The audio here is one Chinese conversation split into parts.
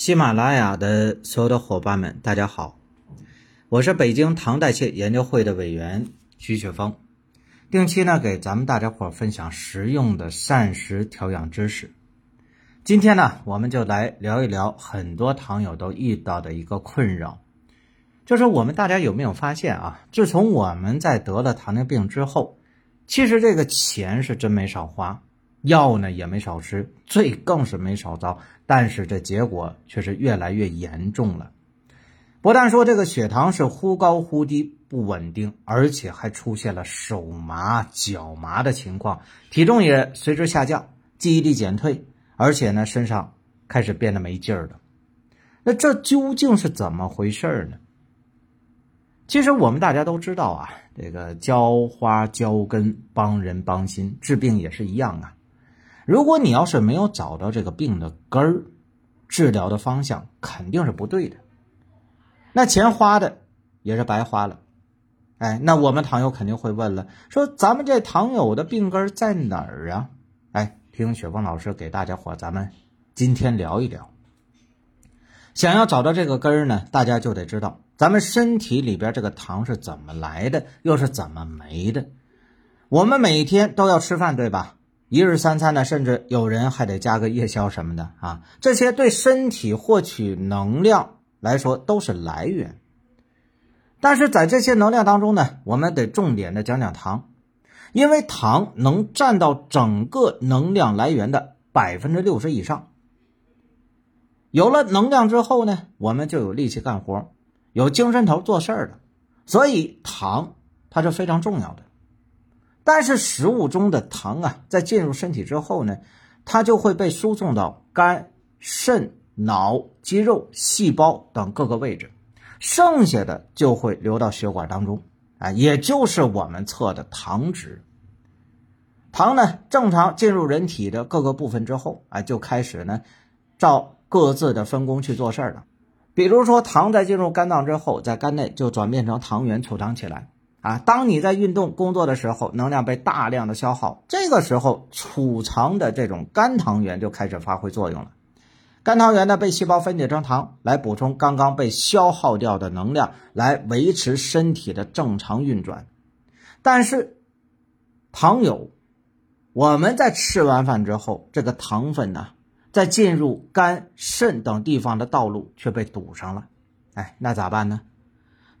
喜马拉雅的所有的伙伴们，大家好，我是北京糖代谢研究会的委员徐雪峰，定期呢给咱们大家伙分享实用的膳食调养知识。今天呢，我们就来聊一聊很多糖友都遇到的一个困扰，就是我们大家有没有发现啊？自从我们在得了糖尿病之后，其实这个钱是真没少花。药呢也没少吃，罪更是没少遭，但是这结果却是越来越严重了。不但说这个血糖是忽高忽低不稳定，而且还出现了手麻脚麻的情况，体重也随之下降，记忆力减退，而且呢身上开始变得没劲儿了。那这究竟是怎么回事呢？其实我们大家都知道啊，这个浇花浇根帮人帮心，治病也是一样啊。如果你要是没有找到这个病的根儿，治疗的方向肯定是不对的，那钱花的也是白花了。哎，那我们糖友肯定会问了，说咱们这糖友的病根在哪儿啊？哎，听雪峰老师给大家伙咱们今天聊一聊。想要找到这个根儿呢，大家就得知道咱们身体里边这个糖是怎么来的，又是怎么没的。我们每天都要吃饭，对吧？一日三餐呢，甚至有人还得加个夜宵什么的啊，这些对身体获取能量来说都是来源。但是在这些能量当中呢，我们得重点的讲讲糖，因为糖能占到整个能量来源的百分之六十以上。有了能量之后呢，我们就有力气干活，有精神头做事儿了，所以糖它是非常重要的。但是食物中的糖啊，在进入身体之后呢，它就会被输送到肝、肾、脑、肌肉、细胞等各个位置，剩下的就会流到血管当中，啊，也就是我们测的糖脂。糖呢，正常进入人体的各个部分之后，啊，就开始呢，照各自的分工去做事儿了。比如说，糖在进入肝脏之后，在肝内就转变成糖原储藏起来。啊，当你在运动工作的时候，能量被大量的消耗，这个时候储藏的这种肝糖原就开始发挥作用了。肝糖原呢被细胞分解成糖，来补充刚刚被消耗掉的能量，来维持身体的正常运转。但是，糖友，我们在吃完饭之后，这个糖分呢，在进入肝、肾等地方的道路却被堵上了。哎，那咋办呢？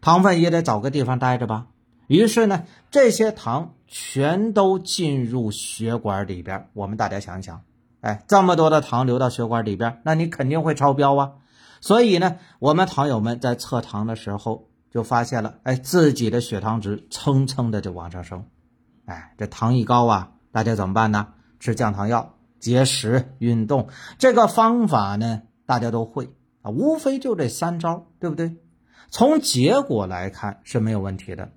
糖分也得找个地方待着吧。于是呢，这些糖全都进入血管里边。我们大家想一想，哎，这么多的糖流到血管里边，那你肯定会超标啊。所以呢，我们糖友们在测糖的时候就发现了，哎，自己的血糖值蹭蹭的就往上升。哎，这糖一高啊，大家怎么办呢？吃降糖药、节食、运动，这个方法呢，大家都会啊，无非就这三招，对不对？从结果来看是没有问题的。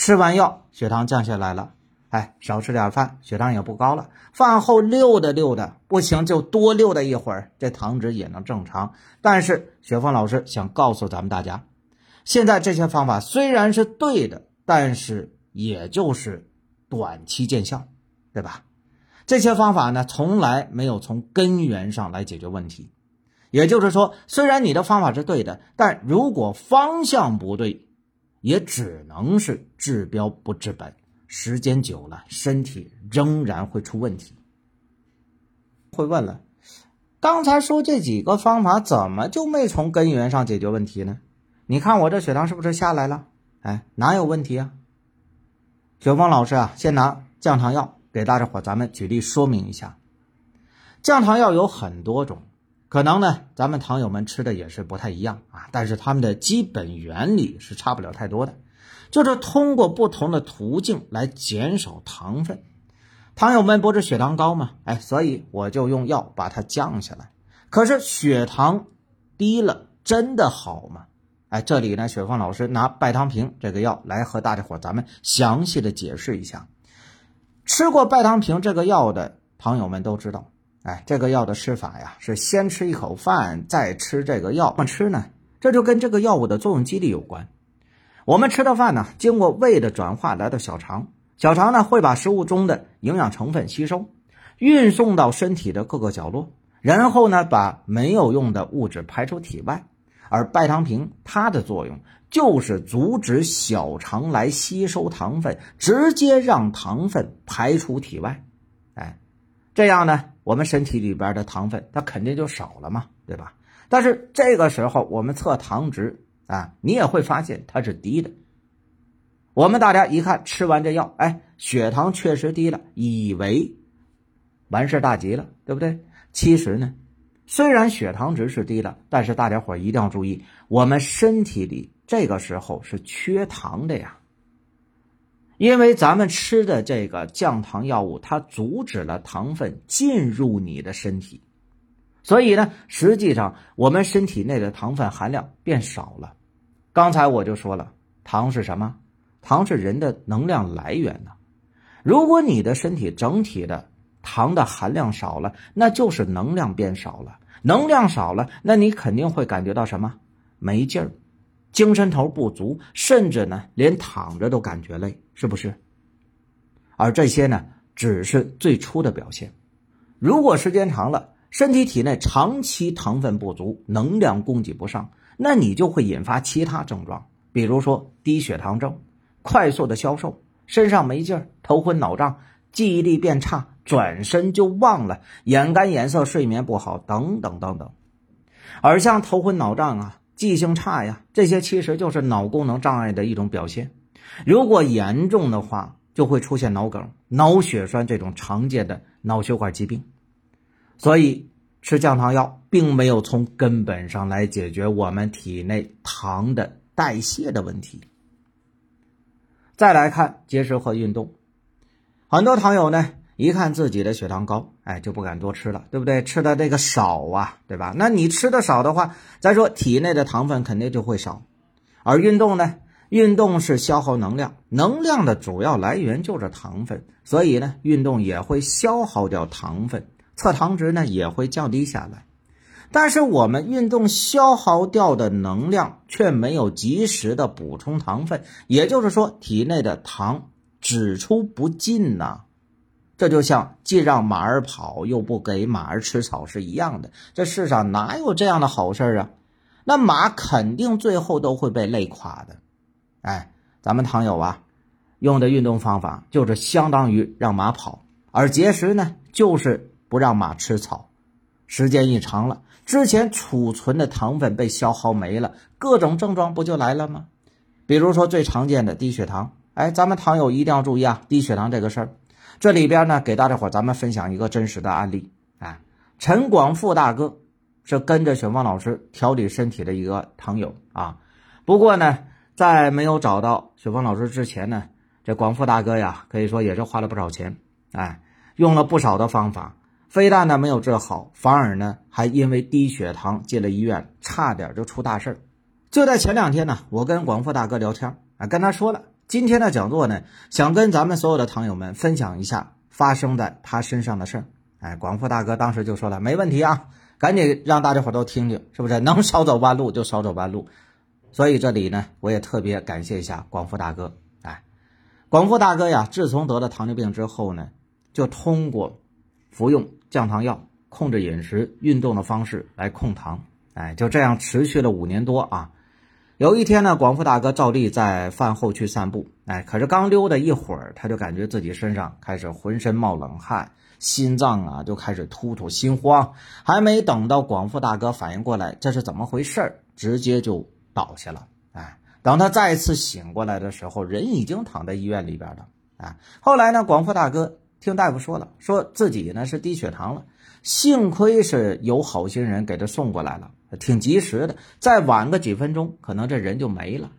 吃完药，血糖降下来了，哎，少吃点饭，血糖也不高了。饭后溜达溜达，不行就多溜达一会儿，这糖值也能正常。但是雪峰老师想告诉咱们大家，现在这些方法虽然是对的，但是也就是短期见效，对吧？这些方法呢，从来没有从根源上来解决问题。也就是说，虽然你的方法是对的，但如果方向不对。也只能是治标不治本，时间久了，身体仍然会出问题。会问了，刚才说这几个方法怎么就没从根源上解决问题呢？你看我这血糖是不是下来了？哎，哪有问题啊？雪峰老师啊，先拿降糖药给大家伙咱们举例说明一下。降糖药有很多种。可能呢，咱们糖友们吃的也是不太一样啊，但是它们的基本原理是差不了太多的，就是通过不同的途径来减少糖分。糖友们不是血糖高吗？哎，所以我就用药把它降下来。可是血糖低了，真的好吗？哎，这里呢，雪峰老师拿拜糖平这个药来和大家伙咱们详细的解释一下。吃过拜糖平这个药的糖友们都知道。哎，这个药的吃法呀，是先吃一口饭，再吃这个药。怎么吃呢？这就跟这个药物的作用机理有关。我们吃的饭呢，经过胃的转化来到小肠，小肠呢会把食物中的营养成分吸收，运送到身体的各个角落，然后呢把没有用的物质排出体外。而拜糖平它的作用就是阻止小肠来吸收糖分，直接让糖分排出体外。这样呢，我们身体里边的糖分它肯定就少了嘛，对吧？但是这个时候我们测糖值啊，你也会发现它是低的。我们大家一看吃完这药，哎，血糖确实低了，以为完事大吉了，对不对？其实呢。虽然血糖值是低了，但是大家伙一定要注意，我们身体里这个时候是缺糖的呀。因为咱们吃的这个降糖药物，它阻止了糖分进入你的身体，所以呢，实际上我们身体内的糖分含量变少了。刚才我就说了，糖是什么？糖是人的能量来源呢。如果你的身体整体的糖的含量少了，那就是能量变少了。能量少了，那你肯定会感觉到什么？没劲儿，精神头不足，甚至呢，连躺着都感觉累，是不是？而这些呢，只是最初的表现。如果时间长了，身体体内长期糖分不足，能量供给不上，那你就会引发其他症状，比如说低血糖症、快速的消瘦、身上没劲儿、头昏脑胀、记忆力变差。转身就忘了，眼干眼涩，睡眠不好，等等等等。而像头昏脑胀啊、记性差呀，这些其实就是脑功能障碍的一种表现。如果严重的话，就会出现脑梗、脑血栓这种常见的脑血管疾病。所以吃降糖药并没有从根本上来解决我们体内糖的代谢的问题。再来看节食和运动，很多糖友呢。一看自己的血糖高，哎，就不敢多吃了，对不对？吃的这个少啊，对吧？那你吃的少的话，再说体内的糖分肯定就会少。而运动呢，运动是消耗能量，能量的主要来源就是糖分，所以呢，运动也会消耗掉糖分，测糖值呢也会降低下来。但是我们运动消耗掉的能量却没有及时的补充糖分，也就是说，体内的糖只出不进呐。这就像既让马儿跑又不给马儿吃草是一样的，这世上哪有这样的好事啊？那马肯定最后都会被累垮的。哎，咱们糖友啊，用的运动方法就是相当于让马跑，而节食呢，就是不让马吃草。时间一长了，之前储存的糖分被消耗没了，各种症状不就来了吗？比如说最常见的低血糖，哎，咱们糖友一定要注意啊，低血糖这个事儿。这里边呢，给大家伙咱们分享一个真实的案例。啊，陈广富大哥是跟着雪峰老师调理身体的一个糖友啊。不过呢，在没有找到雪峰老师之前呢，这广富大哥呀，可以说也是花了不少钱，哎，用了不少的方法，非但呢没有治好，反而呢还因为低血糖进了医院，差点就出大事就在前两天呢，我跟广富大哥聊天，啊，跟他说了。今天的讲座呢，想跟咱们所有的糖友们分享一下发生在他身上的事儿。哎，广富大哥当时就说了，没问题啊，赶紧让大家伙都听听，是不是？能少走弯路就少走弯路。所以这里呢，我也特别感谢一下广富大哥。哎，广富大哥呀，自从得了糖尿病之后呢，就通过服用降糖药、控制饮食、运动的方式来控糖。哎，就这样持续了五年多啊。有一天呢，广富大哥照例在饭后去散步，哎，可是刚溜达一会儿，他就感觉自己身上开始浑身冒冷汗，心脏啊就开始突突心慌，还没等到广富大哥反应过来这是怎么回事直接就倒下了，哎，等他再次醒过来的时候，人已经躺在医院里边了，啊，后来呢，广富大哥听大夫说了，说自己呢是低血糖了，幸亏是有好心人给他送过来了。挺及时的，再晚个几分钟，可能这人就没了，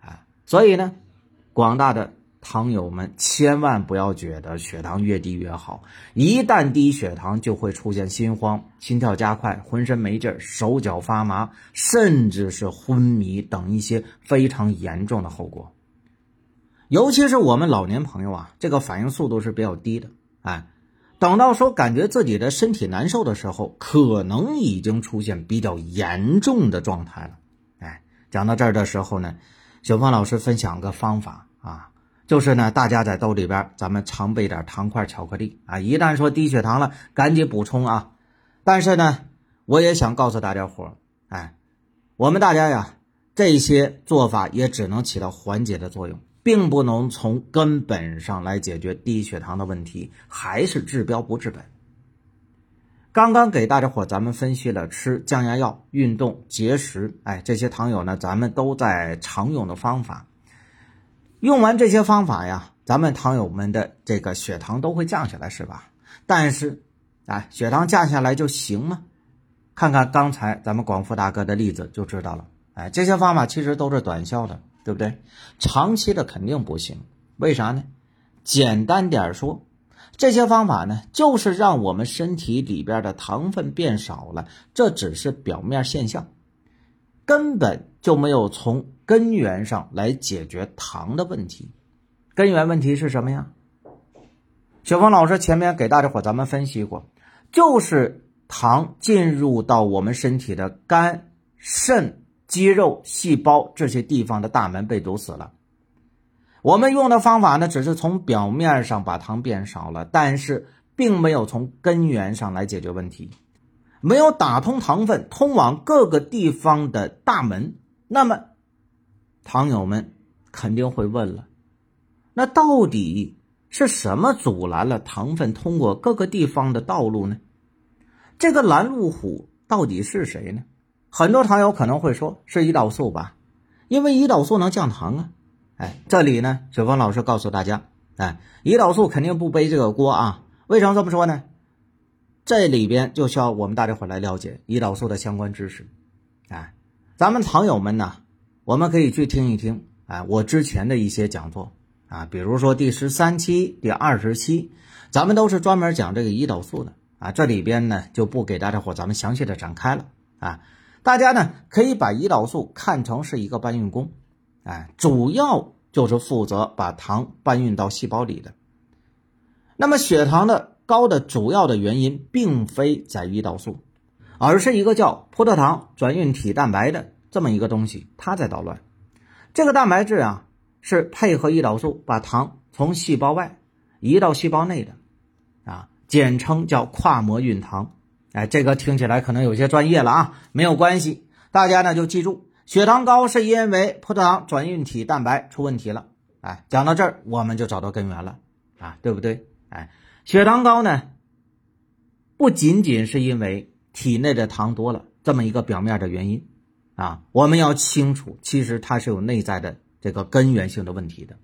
啊！所以呢，广大的糖友们千万不要觉得血糖越低越好，一旦低血糖就会出现心慌、心跳加快、浑身没劲、手脚发麻，甚至是昏迷等一些非常严重的后果。尤其是我们老年朋友啊，这个反应速度是比较低的，哎。等到说感觉自己的身体难受的时候，可能已经出现比较严重的状态了。哎，讲到这儿的时候呢，小芳老师分享个方法啊，就是呢，大家在兜里边咱们常备点糖块、巧克力啊。一旦说低血糖了，赶紧补充啊。但是呢，我也想告诉大家伙哎，我们大家呀，这些做法也只能起到缓解的作用，并不能从根本上来解决低血糖的问题，还是治标不治本。刚刚给大家伙咱们分析了吃降压药、运动、节食，哎，这些糖友呢，咱们都在常用的方法。用完这些方法呀，咱们糖友们的这个血糖都会降下来，是吧？但是，哎，血糖降下来就行吗？看看刚才咱们广富大哥的例子就知道了。哎，这些方法其实都是短效的，对不对？长期的肯定不行。为啥呢？简单点说。这些方法呢，就是让我们身体里边的糖分变少了，这只是表面现象，根本就没有从根源上来解决糖的问题。根源问题是什么呀？雪峰老师前面给大家伙咱们分析过，就是糖进入到我们身体的肝、肾、肌肉、细胞这些地方的大门被堵死了。我们用的方法呢，只是从表面上把糖变少了，但是并没有从根源上来解决问题，没有打通糖分通往各个地方的大门。那么，糖友们肯定会问了：那到底是什么阻拦了糖分通过各个地方的道路呢？这个拦路虎到底是谁呢？很多糖友可能会说是胰岛素吧，因为胰岛素能降糖啊。哎，这里呢，雪峰老师告诉大家，哎，胰岛素肯定不背这个锅啊。为什么这么说呢？这里边就需要我们大家伙来了解胰岛素的相关知识。哎，咱们糖友们呢，我们可以去听一听，哎，我之前的一些讲座啊，比如说第十三期、第二十期，咱们都是专门讲这个胰岛素的啊。这里边呢，就不给大家伙咱们详细的展开了啊。大家呢，可以把胰岛素看成是一个搬运工。哎，主要就是负责把糖搬运到细胞里的。那么血糖的高的主要的原因，并非在胰岛素，而是一个叫葡萄糖转运体蛋白的这么一个东西，它在捣乱。这个蛋白质啊，是配合胰岛素把糖从细胞外移到细胞内的，啊，简称叫跨膜运糖。哎，这个听起来可能有些专业了啊，没有关系，大家呢就记住。血糖高是因为葡萄糖转运体蛋白出问题了，哎，讲到这儿我们就找到根源了啊，对不对？哎，血糖高呢，不仅仅是因为体内的糖多了这么一个表面的原因啊，我们要清楚，其实它是有内在的这个根源性的问题的，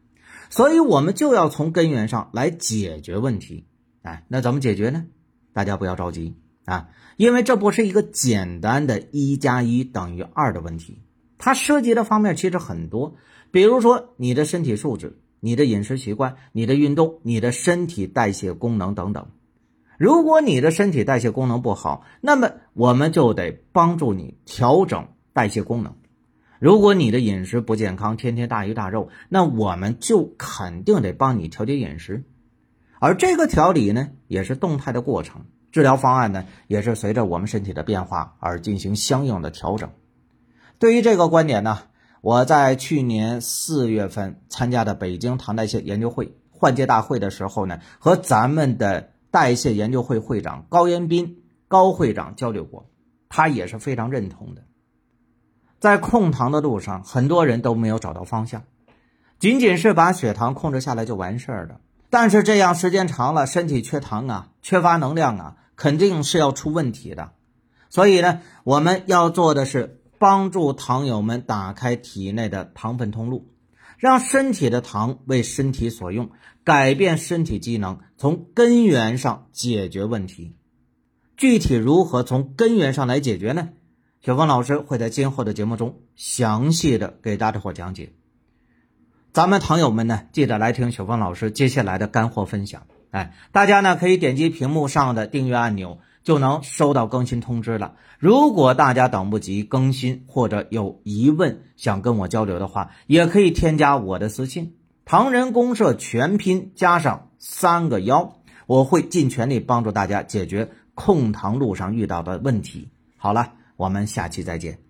所以我们就要从根源上来解决问题。哎，那怎么解决呢？大家不要着急啊，因为这不是一个简单的一加一等于二的问题。它涉及的方面其实很多，比如说你的身体素质、你的饮食习惯、你的运动、你的身体代谢功能等等。如果你的身体代谢功能不好，那么我们就得帮助你调整代谢功能。如果你的饮食不健康，天天大鱼大肉，那我们就肯定得帮你调节饮食。而这个调理呢，也是动态的过程，治疗方案呢，也是随着我们身体的变化而进行相应的调整。对于这个观点呢，我在去年四月份参加的北京糖代谢研究会换届大会的时候呢，和咱们的代谢研究会会长高延斌高会长交流过，他也是非常认同的。在控糖的路上，很多人都没有找到方向，仅仅是把血糖控制下来就完事儿了。但是这样时间长了，身体缺糖啊，缺乏能量啊，肯定是要出问题的。所以呢，我们要做的是。帮助糖友们打开体内的糖分通路，让身体的糖为身体所用，改变身体机能，从根源上解决问题。具体如何从根源上来解决呢？小峰老师会在今后的节目中详细的给大家伙讲解。咱们糖友们呢，记得来听小峰老师接下来的干货分享。哎，大家呢可以点击屏幕上的订阅按钮。就能收到更新通知了。如果大家等不及更新或者有疑问想跟我交流的话，也可以添加我的私信“唐人公社全拼加上三个幺”，我会尽全力帮助大家解决控糖路上遇到的问题。好了，我们下期再见。